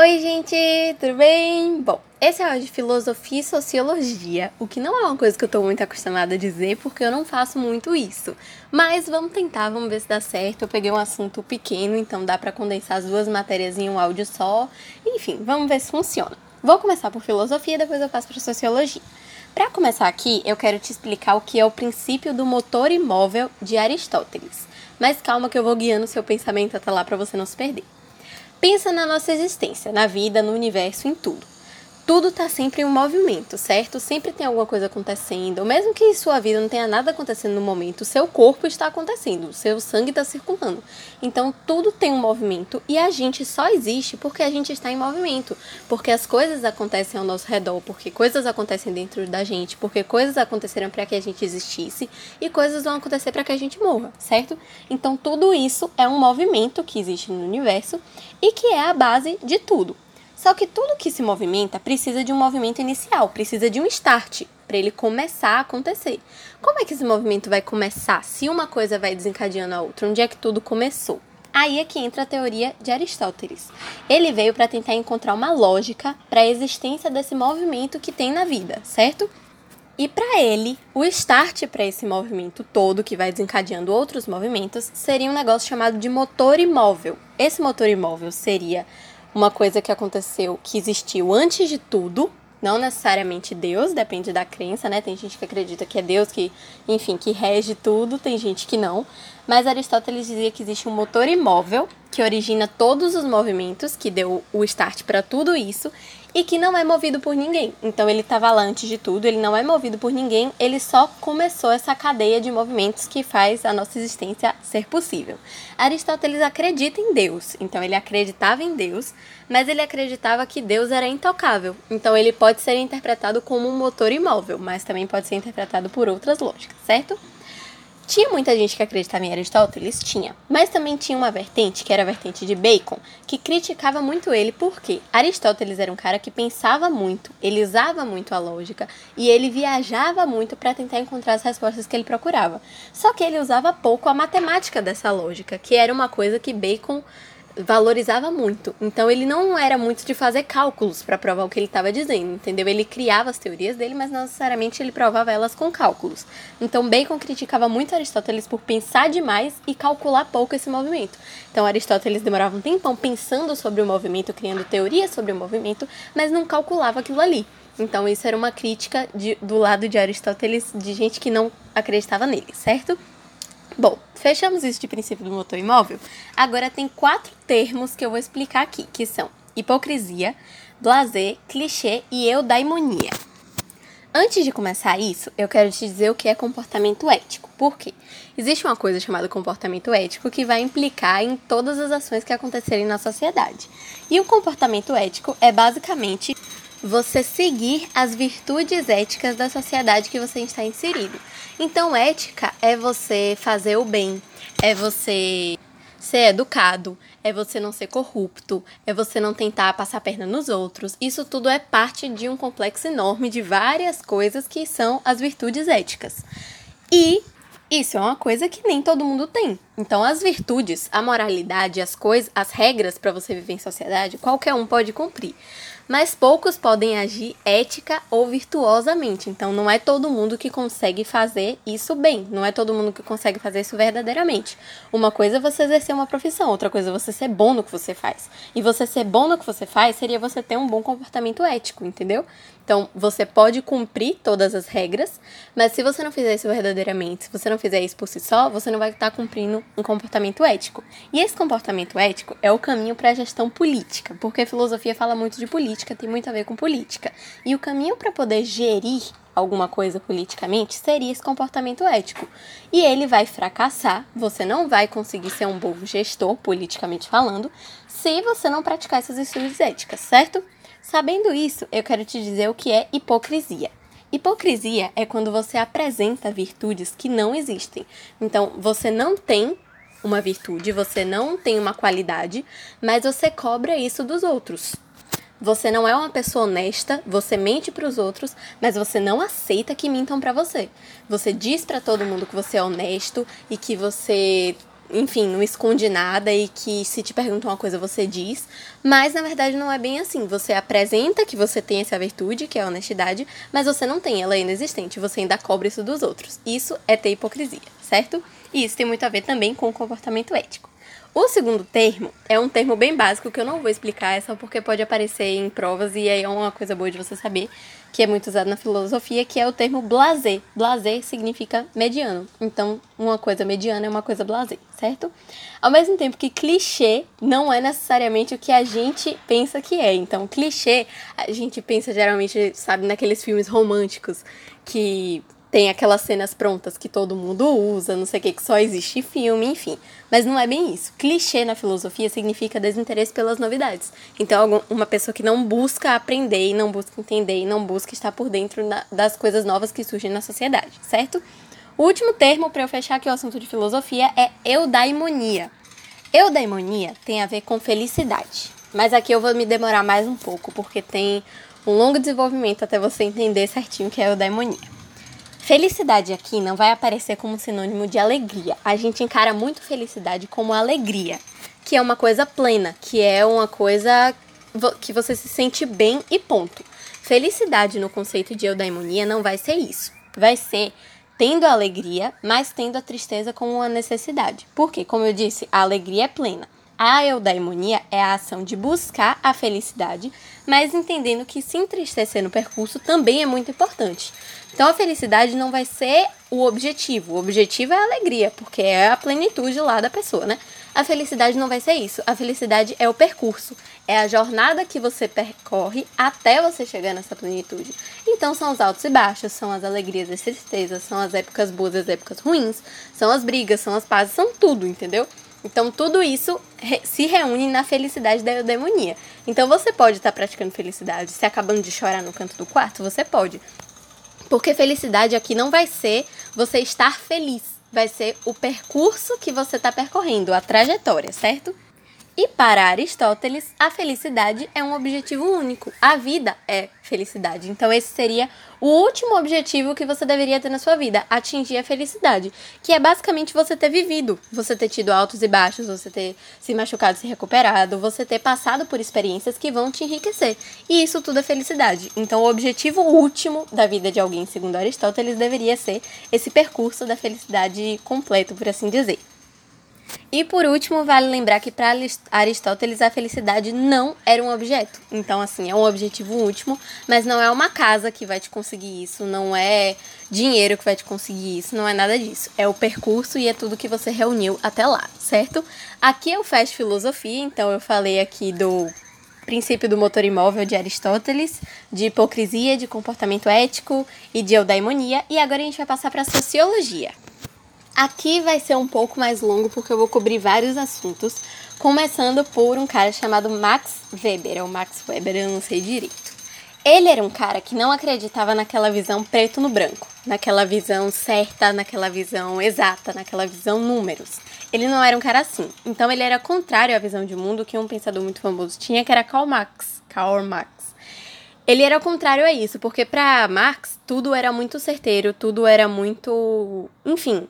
Oi, gente, tudo bem? Bom, esse é o de filosofia e sociologia, o que não é uma coisa que eu tô muito acostumada a dizer porque eu não faço muito isso. Mas vamos tentar, vamos ver se dá certo. Eu peguei um assunto pequeno, então dá para condensar as duas matérias em um áudio só. Enfim, vamos ver se funciona. Vou começar por filosofia, depois eu passo para sociologia. Para começar aqui, eu quero te explicar o que é o princípio do motor imóvel de Aristóteles. Mas calma que eu vou guiando seu pensamento até lá para você não se perder. Pensa na nossa existência, na vida, no universo, em tudo tudo está sempre em movimento, certo? Sempre tem alguma coisa acontecendo. Mesmo que sua vida não tenha nada acontecendo no momento, seu corpo está acontecendo, seu sangue está circulando. Então tudo tem um movimento e a gente só existe porque a gente está em movimento. Porque as coisas acontecem ao nosso redor, porque coisas acontecem dentro da gente, porque coisas aconteceram para que a gente existisse e coisas vão acontecer para que a gente morra, certo? Então tudo isso é um movimento que existe no universo e que é a base de tudo. Só que tudo que se movimenta precisa de um movimento inicial, precisa de um start para ele começar a acontecer. Como é que esse movimento vai começar se uma coisa vai desencadeando a outra? Onde é que tudo começou? Aí é que entra a teoria de Aristóteles. Ele veio para tentar encontrar uma lógica para a existência desse movimento que tem na vida, certo? E para ele, o start para esse movimento todo, que vai desencadeando outros movimentos, seria um negócio chamado de motor imóvel. Esse motor imóvel seria uma coisa que aconteceu que existiu antes de tudo, não necessariamente Deus, depende da crença, né? Tem gente que acredita que é Deus que, enfim, que rege tudo, tem gente que não. Mas Aristóteles dizia que existe um motor imóvel que origina todos os movimentos, que deu o start para tudo isso, e que não é movido por ninguém. Então ele estava lá antes de tudo, ele não é movido por ninguém, ele só começou essa cadeia de movimentos que faz a nossa existência ser possível. Aristóteles acredita em Deus, então ele acreditava em Deus, mas ele acreditava que Deus era intocável. Então ele pode ser interpretado como um motor imóvel, mas também pode ser interpretado por outras lógicas, certo? Tinha muita gente que acreditava em Aristóteles? Tinha. Mas também tinha uma vertente, que era a vertente de Bacon, que criticava muito ele porque Aristóteles era um cara que pensava muito, ele usava muito a lógica e ele viajava muito para tentar encontrar as respostas que ele procurava. Só que ele usava pouco a matemática dessa lógica, que era uma coisa que Bacon valorizava muito. Então ele não era muito de fazer cálculos para provar o que ele estava dizendo, entendeu? Ele criava as teorias dele, mas não necessariamente ele provava elas com cálculos. Então Bacon criticava muito Aristóteles por pensar demais e calcular pouco esse movimento. Então Aristóteles demorava um tempão pensando sobre o movimento, criando teorias sobre o movimento, mas não calculava aquilo ali. Então isso era uma crítica de, do lado de Aristóteles de gente que não acreditava nele, certo? Bom, fechamos isso de princípio do motor imóvel. Agora tem quatro termos que eu vou explicar aqui, que são hipocrisia, blazer, clichê e eudaimonia. Antes de começar isso, eu quero te dizer o que é comportamento ético. Por quê? Existe uma coisa chamada comportamento ético que vai implicar em todas as ações que acontecerem na sociedade. E o comportamento ético é basicamente você seguir as virtudes éticas da sociedade que você está inserido. Então, ética é você fazer o bem, é você ser educado, é você não ser corrupto, é você não tentar passar a perna nos outros. Isso tudo é parte de um complexo enorme de várias coisas que são as virtudes éticas. E isso é uma coisa que nem todo mundo tem. Então, as virtudes, a moralidade, as coisas, as regras para você viver em sociedade, qualquer um pode cumprir mas poucos podem agir ética ou virtuosamente. Então, não é todo mundo que consegue fazer isso bem, não é todo mundo que consegue fazer isso verdadeiramente. Uma coisa é você exercer uma profissão, outra coisa é você ser bom no que você faz. E você ser bom no que você faz seria você ter um bom comportamento ético, entendeu? Então, você pode cumprir todas as regras, mas se você não fizer isso verdadeiramente, se você não fizer isso por si só, você não vai estar cumprindo um comportamento ético. E esse comportamento ético é o caminho para a gestão política, porque filosofia fala muito de política, tem muito a ver com política. E o caminho para poder gerir alguma coisa politicamente seria esse comportamento ético. E ele vai fracassar, você não vai conseguir ser um bom gestor, politicamente falando, se você não praticar essas virtudes éticas, certo? Sabendo isso, eu quero te dizer o que é hipocrisia. Hipocrisia é quando você apresenta virtudes que não existem. Então, você não tem uma virtude, você não tem uma qualidade, mas você cobra isso dos outros. Você não é uma pessoa honesta, você mente para os outros, mas você não aceita que mintam para você. Você diz para todo mundo que você é honesto e que você enfim, não esconde nada e que se te perguntam uma coisa você diz, mas na verdade não é bem assim. Você apresenta que você tem essa virtude, que é a honestidade, mas você não tem, ela é inexistente, você ainda cobra isso dos outros. Isso é ter hipocrisia, certo? E isso tem muito a ver também com o comportamento ético. O segundo termo é um termo bem básico que eu não vou explicar, é só porque pode aparecer em provas e aí é uma coisa boa de você saber, que é muito usado na filosofia, que é o termo blasé. Blasé significa mediano. Então, uma coisa mediana é uma coisa blasé, certo? Ao mesmo tempo que clichê não é necessariamente o que a gente pensa que é. Então, clichê, a gente pensa geralmente, sabe, naqueles filmes românticos que tem aquelas cenas prontas que todo mundo usa, não sei o que, que só existe filme, enfim. Mas não é bem isso. Clichê na filosofia significa desinteresse pelas novidades. Então, uma pessoa que não busca aprender, não busca entender, não busca estar por dentro das coisas novas que surgem na sociedade, certo? O último termo para eu fechar aqui o assunto de filosofia é eudaimonia. Eudaimonia tem a ver com felicidade. Mas aqui eu vou me demorar mais um pouco, porque tem um longo desenvolvimento até você entender certinho o que é eudaimonia. Felicidade aqui não vai aparecer como sinônimo de alegria. A gente encara muito felicidade como alegria, que é uma coisa plena, que é uma coisa que você se sente bem e ponto. Felicidade no conceito de eudaimonia não vai ser isso. Vai ser tendo a alegria, mas tendo a tristeza como uma necessidade. Porque, como eu disse, a alegria é plena. A eudaimonia é a ação de buscar a felicidade, mas entendendo que se entristecer no percurso também é muito importante. Então a felicidade não vai ser o objetivo. O objetivo é a alegria, porque é a plenitude lá da pessoa, né? A felicidade não vai ser isso. A felicidade é o percurso, é a jornada que você percorre até você chegar nessa plenitude. Então são os altos e baixos, são as alegrias as tristezas, são as épocas boas e as épocas ruins, são as brigas, são as pazes, são tudo, entendeu? Então, tudo isso re se reúne na felicidade da eudemonia. Então, você pode estar tá praticando felicidade, se acabando de chorar no canto do quarto, você pode. Porque felicidade aqui não vai ser você estar feliz, vai ser o percurso que você está percorrendo, a trajetória, certo? E para Aristóteles, a felicidade é um objetivo único. A vida é felicidade. Então, esse seria o último objetivo que você deveria ter na sua vida: atingir a felicidade. Que é basicamente você ter vivido, você ter tido altos e baixos, você ter se machucado, se recuperado, você ter passado por experiências que vão te enriquecer. E isso tudo é felicidade. Então, o objetivo último da vida de alguém, segundo Aristóteles, deveria ser esse percurso da felicidade completo, por assim dizer. E por último, vale lembrar que para Aristóteles a felicidade não era um objeto. Então, assim, é um objetivo último, mas não é uma casa que vai te conseguir isso, não é dinheiro que vai te conseguir isso, não é nada disso. É o percurso e é tudo que você reuniu até lá, certo? Aqui eu fecho filosofia, então eu falei aqui do princípio do motor imóvel de Aristóteles, de hipocrisia, de comportamento ético e de eudaimonia, e agora a gente vai passar para sociologia. Aqui vai ser um pouco mais longo porque eu vou cobrir vários assuntos, começando por um cara chamado Max Weber, ou Max Weber, eu não sei direito. Ele era um cara que não acreditava naquela visão preto no branco, naquela visão certa, naquela visão exata, naquela visão números. Ele não era um cara assim. Então ele era contrário à visão de mundo que um pensador muito famoso tinha, que era Karl Marx. Karl Marx. Ele era contrário a isso, porque para Marx tudo era muito certeiro, tudo era muito, enfim,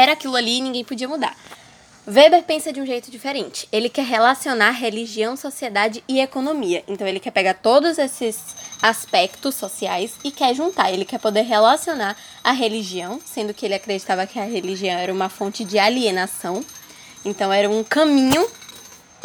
era aquilo ali e ninguém podia mudar. Weber pensa de um jeito diferente. Ele quer relacionar religião, sociedade e economia. Então ele quer pegar todos esses aspectos sociais e quer juntar. Ele quer poder relacionar a religião, sendo que ele acreditava que a religião era uma fonte de alienação. Então era um caminho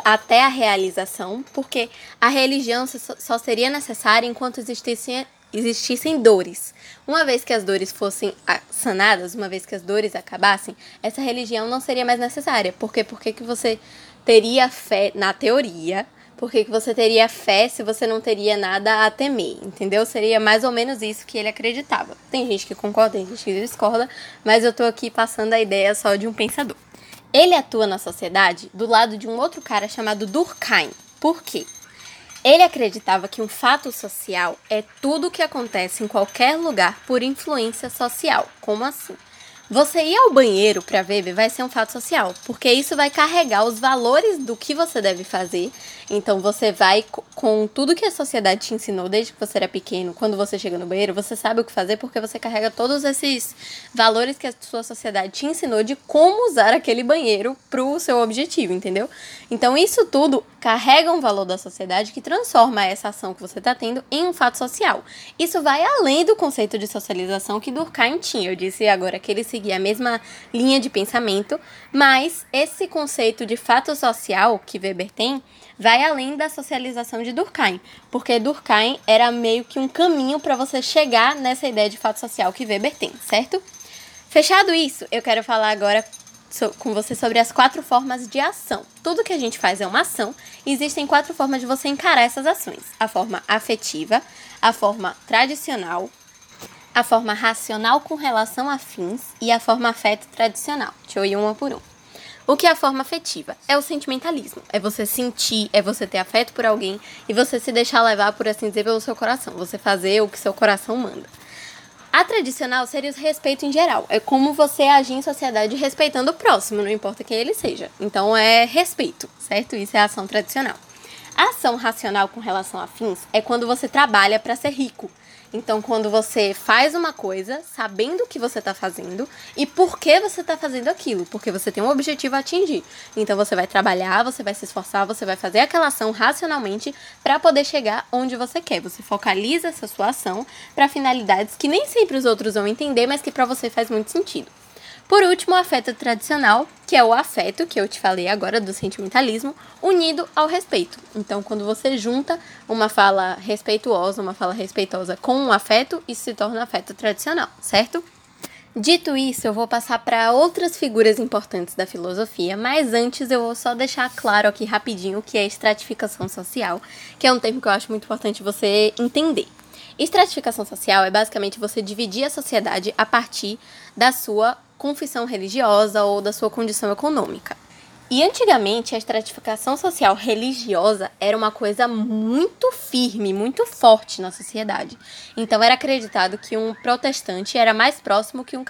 até a realização, porque a religião só seria necessária enquanto existissem existissem dores. Uma vez que as dores fossem sanadas, uma vez que as dores acabassem, essa religião não seria mais necessária. Porque por que você teria fé na teoria? Por que você teria fé se você não teria nada a temer? Entendeu? Seria mais ou menos isso que ele acreditava. Tem gente que concorda, tem gente que discorda, mas eu tô aqui passando a ideia só de um pensador. Ele atua na sociedade do lado de um outro cara chamado Durkheim. Por quê? Ele acreditava que um fato social é tudo o que acontece em qualquer lugar por influência social. Como assim? Você ir ao banheiro para ver vai ser um fato social, porque isso vai carregar os valores do que você deve fazer. Então você vai com tudo que a sociedade te ensinou desde que você era pequeno, quando você chega no banheiro, você sabe o que fazer porque você carrega todos esses valores que a sua sociedade te ensinou de como usar aquele banheiro pro seu objetivo, entendeu? Então isso tudo carrega um valor da sociedade que transforma essa ação que você está tendo em um fato social. Isso vai além do conceito de socialização que Durkheim tinha. Eu disse agora que ele seguia a mesma linha de pensamento, mas esse conceito de fato social que Weber tem vai além da socialização de Durkheim, porque Durkheim era meio que um caminho para você chegar nessa ideia de fato social que Weber tem, certo? Fechado isso, eu quero falar agora com você sobre as quatro formas de ação. Tudo que a gente faz é uma ação, existem quatro formas de você encarar essas ações: a forma afetiva, a forma tradicional, a forma racional com relação a fins e a forma afeto tradicional. Deixa eu ir uma por uma. O que é a forma afetiva? É o sentimentalismo. É você sentir, é você ter afeto por alguém e você se deixar levar, por assim dizer, pelo seu coração. Você fazer o que seu coração manda. A tradicional seria o respeito em geral. É como você agir em sociedade respeitando o próximo, não importa quem ele seja. Então é respeito, certo? Isso é ação tradicional. A ação racional com relação a fins é quando você trabalha para ser rico. Então, quando você faz uma coisa sabendo o que você está fazendo e por que você está fazendo aquilo, porque você tem um objetivo a atingir. Então, você vai trabalhar, você vai se esforçar, você vai fazer aquela ação racionalmente para poder chegar onde você quer. Você focaliza essa sua ação para finalidades que nem sempre os outros vão entender, mas que para você faz muito sentido. Por último, o afeto tradicional, que é o afeto que eu te falei agora do sentimentalismo, unido ao respeito. Então, quando você junta uma fala respeituosa, uma fala respeitosa com um afeto, isso se torna afeto tradicional, certo? Dito isso, eu vou passar para outras figuras importantes da filosofia, mas antes eu vou só deixar claro aqui rapidinho o que é estratificação social, que é um termo que eu acho muito importante você entender. Estratificação social é basicamente você dividir a sociedade a partir da sua confissão religiosa ou da sua condição econômica. E antigamente a estratificação social religiosa era uma coisa muito firme, muito forte na sociedade. Então era acreditado que um protestante era mais próximo que um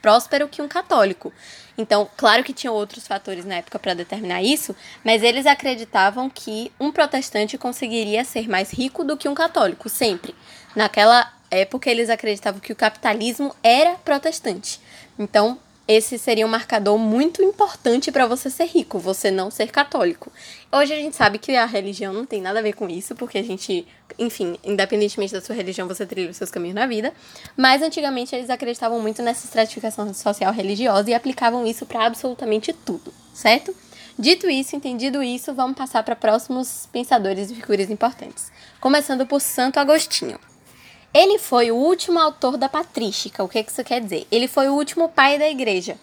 próspero que um católico. Então, claro que tinham outros fatores na época para determinar isso, mas eles acreditavam que um protestante conseguiria ser mais rico do que um católico, sempre. Naquela época eles acreditavam que o capitalismo era protestante. Então, esse seria um marcador muito importante para você ser rico, você não ser católico. Hoje a gente sabe que a religião não tem nada a ver com isso, porque a gente, enfim, independentemente da sua religião, você trilha os seus caminhos na vida. Mas antigamente eles acreditavam muito nessa estratificação social religiosa e aplicavam isso para absolutamente tudo, certo? Dito isso, entendido isso, vamos passar para próximos pensadores e figuras importantes. Começando por Santo Agostinho. Ele foi o último autor da patrística. O que isso quer dizer? Ele foi o último pai da igreja.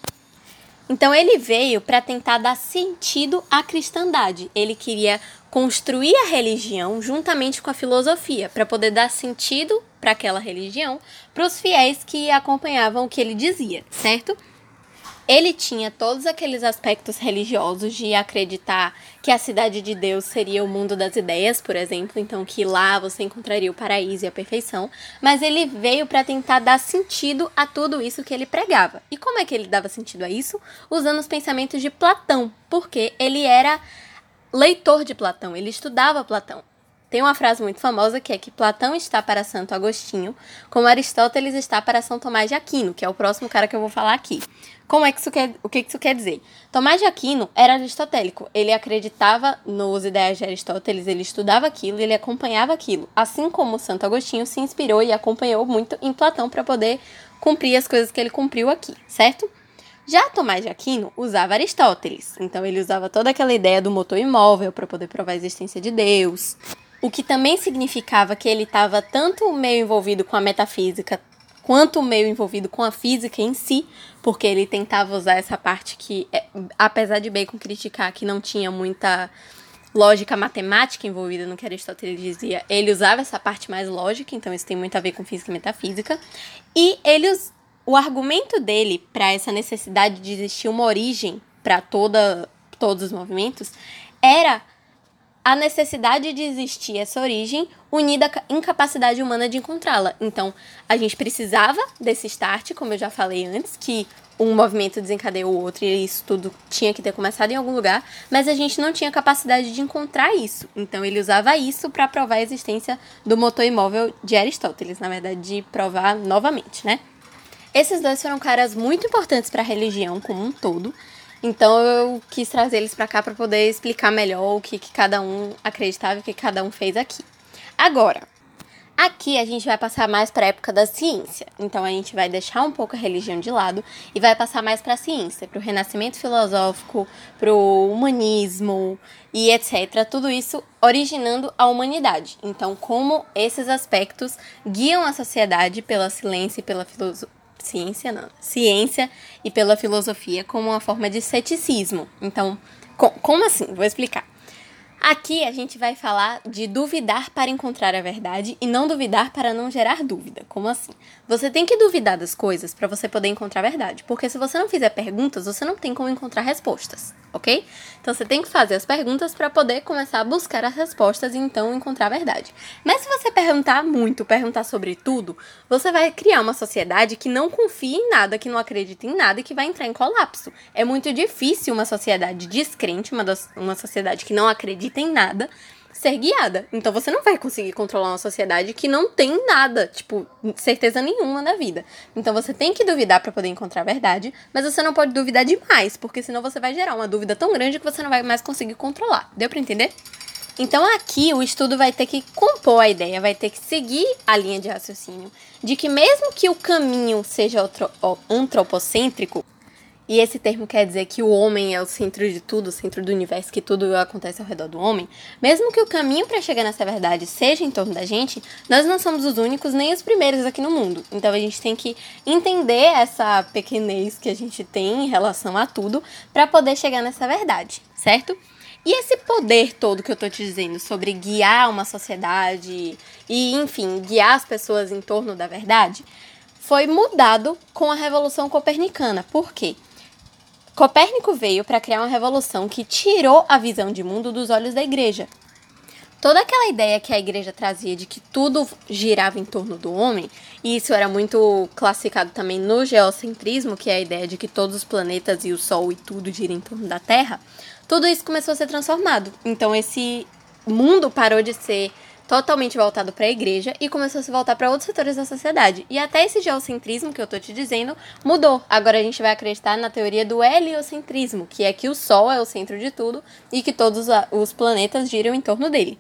Então ele veio para tentar dar sentido à cristandade. Ele queria construir a religião juntamente com a filosofia, para poder dar sentido para aquela religião para os fiéis que acompanhavam o que ele dizia, certo? Ele tinha todos aqueles aspectos religiosos de acreditar que a cidade de Deus seria o mundo das ideias, por exemplo, então que lá você encontraria o paraíso e a perfeição, mas ele veio para tentar dar sentido a tudo isso que ele pregava. E como é que ele dava sentido a isso? Usando os pensamentos de Platão, porque ele era leitor de Platão, ele estudava Platão. Tem uma frase muito famosa que é que Platão está para Santo Agostinho, como Aristóteles está para São Tomás de Aquino, que é o próximo cara que eu vou falar aqui. Como é que isso quer, o que isso quer dizer? Tomás de Aquino era aristotélico. Ele acreditava nos ideais de Aristóteles, ele estudava aquilo, ele acompanhava aquilo. Assim como Santo Agostinho se inspirou e acompanhou muito em Platão para poder cumprir as coisas que ele cumpriu aqui, certo? Já Tomás de Aquino usava Aristóteles, então ele usava toda aquela ideia do motor imóvel para poder provar a existência de Deus, o que também significava que ele estava tanto meio envolvido com a metafísica quanto meio envolvido com a física em si, porque ele tentava usar essa parte que, é, apesar de Bacon criticar que não tinha muita lógica matemática envolvida no que Aristóteles dizia, ele usava essa parte mais lógica, então isso tem muito a ver com física e metafísica. E ele, o argumento dele para essa necessidade de existir uma origem para todos os movimentos era a necessidade de existir essa origem unida à incapacidade humana de encontrá-la. Então, a gente precisava desse start, como eu já falei antes, que um movimento desencadeou o outro e isso tudo tinha que ter começado em algum lugar, mas a gente não tinha capacidade de encontrar isso. Então, ele usava isso para provar a existência do motor imóvel de Aristóteles, na verdade, de provar novamente, né? Esses dois foram caras muito importantes para a religião como um todo. Então eu quis trazer eles para cá para poder explicar melhor o que, que cada um acreditava e o que cada um fez aqui. Agora, aqui a gente vai passar mais para a época da ciência. Então a gente vai deixar um pouco a religião de lado e vai passar mais para a ciência, para o renascimento filosófico, para o humanismo e etc. Tudo isso originando a humanidade. Então, como esses aspectos guiam a sociedade pela ciência e pela filosofia ciência não, ciência e pela filosofia como uma forma de ceticismo. Então, com, como assim? Vou explicar. Aqui a gente vai falar de duvidar para encontrar a verdade e não duvidar para não gerar dúvida. Como assim? Você tem que duvidar das coisas para você poder encontrar a verdade, porque se você não fizer perguntas, você não tem como encontrar respostas, ok? Então você tem que fazer as perguntas para poder começar a buscar as respostas e então encontrar a verdade. Mas se você perguntar muito, perguntar sobre tudo, você vai criar uma sociedade que não confia em nada, que não acredita em nada e que vai entrar em colapso. É muito difícil uma sociedade descrente, uma, uma sociedade que não acredita tem nada ser guiada. Então você não vai conseguir controlar uma sociedade que não tem nada, tipo, certeza nenhuma na vida. Então você tem que duvidar para poder encontrar a verdade, mas você não pode duvidar demais, porque senão você vai gerar uma dúvida tão grande que você não vai mais conseguir controlar. Deu para entender? Então aqui o estudo vai ter que compor a ideia, vai ter que seguir a linha de raciocínio de que mesmo que o caminho seja antropocêntrico, e esse termo quer dizer que o homem é o centro de tudo, o centro do universo, que tudo acontece ao redor do homem. Mesmo que o caminho para chegar nessa verdade seja em torno da gente, nós não somos os únicos nem os primeiros aqui no mundo. Então a gente tem que entender essa pequenez que a gente tem em relação a tudo para poder chegar nessa verdade, certo? E esse poder todo que eu tô te dizendo sobre guiar uma sociedade e, enfim, guiar as pessoas em torno da verdade, foi mudado com a Revolução Copernicana. Por quê? Copérnico veio para criar uma revolução que tirou a visão de mundo dos olhos da igreja. Toda aquela ideia que a igreja trazia de que tudo girava em torno do homem, e isso era muito classificado também no geocentrismo, que é a ideia de que todos os planetas e o Sol e tudo gira em torno da Terra, tudo isso começou a ser transformado. Então esse mundo parou de ser totalmente voltado para a igreja e começou a se voltar para outros setores da sociedade. E até esse geocentrismo que eu tô te dizendo mudou. Agora a gente vai acreditar na teoria do heliocentrismo, que é que o Sol é o centro de tudo e que todos os planetas giram em torno dele.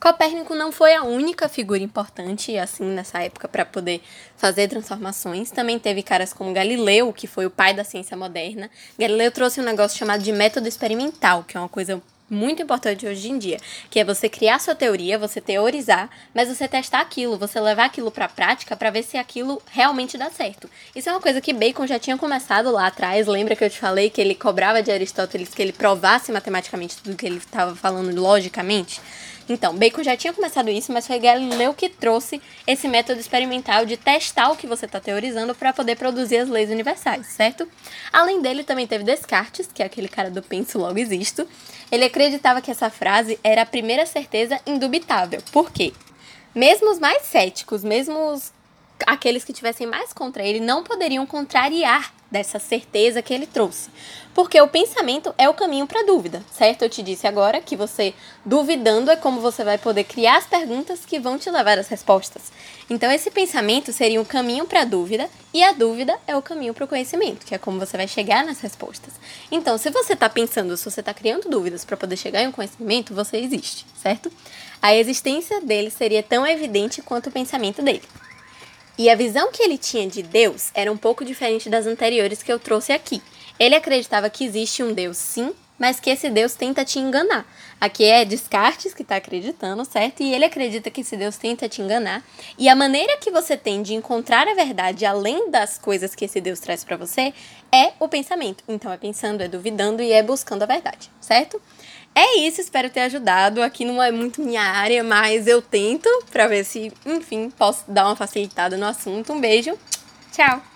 Copérnico não foi a única figura importante assim nessa época para poder fazer transformações. Também teve caras como Galileu, que foi o pai da ciência moderna. Galileu trouxe um negócio chamado de método experimental, que é uma coisa muito importante hoje em dia, que é você criar sua teoria, você teorizar, mas você testar aquilo, você levar aquilo para a prática para ver se aquilo realmente dá certo. Isso é uma coisa que Bacon já tinha começado lá atrás. Lembra que eu te falei que ele cobrava de Aristóteles que ele provasse matematicamente tudo que ele estava falando logicamente? Então, Bacon já tinha começado isso, mas foi Galileu que trouxe esse método experimental de testar o que você está teorizando para poder produzir as leis universais, certo? Além dele, também teve Descartes, que é aquele cara do penso logo existo. Ele acreditava que essa frase era a primeira certeza indubitável. Por quê? Mesmo os mais céticos, mesmo os aqueles que tivessem mais contra ele não poderiam contrariar dessa certeza que ele trouxe. Porque o pensamento é o caminho para a dúvida, certo? Eu te disse agora que você, duvidando, é como você vai poder criar as perguntas que vão te levar às respostas. Então, esse pensamento seria o caminho para a dúvida, e a dúvida é o caminho para o conhecimento, que é como você vai chegar nas respostas. Então, se você está pensando, se você está criando dúvidas para poder chegar em um conhecimento, você existe, certo? A existência dele seria tão evidente quanto o pensamento dele. E a visão que ele tinha de Deus era um pouco diferente das anteriores que eu trouxe aqui. Ele acreditava que existe um Deus, sim, mas que esse Deus tenta te enganar. Aqui é Descartes que está acreditando, certo? E ele acredita que esse Deus tenta te enganar. E a maneira que você tem de encontrar a verdade, além das coisas que esse Deus traz para você, é o pensamento. Então é pensando, é duvidando e é buscando a verdade, certo? É isso, espero ter ajudado. Aqui não é muito minha área, mas eu tento para ver se, enfim, posso dar uma facilitada no assunto. Um beijo, tchau!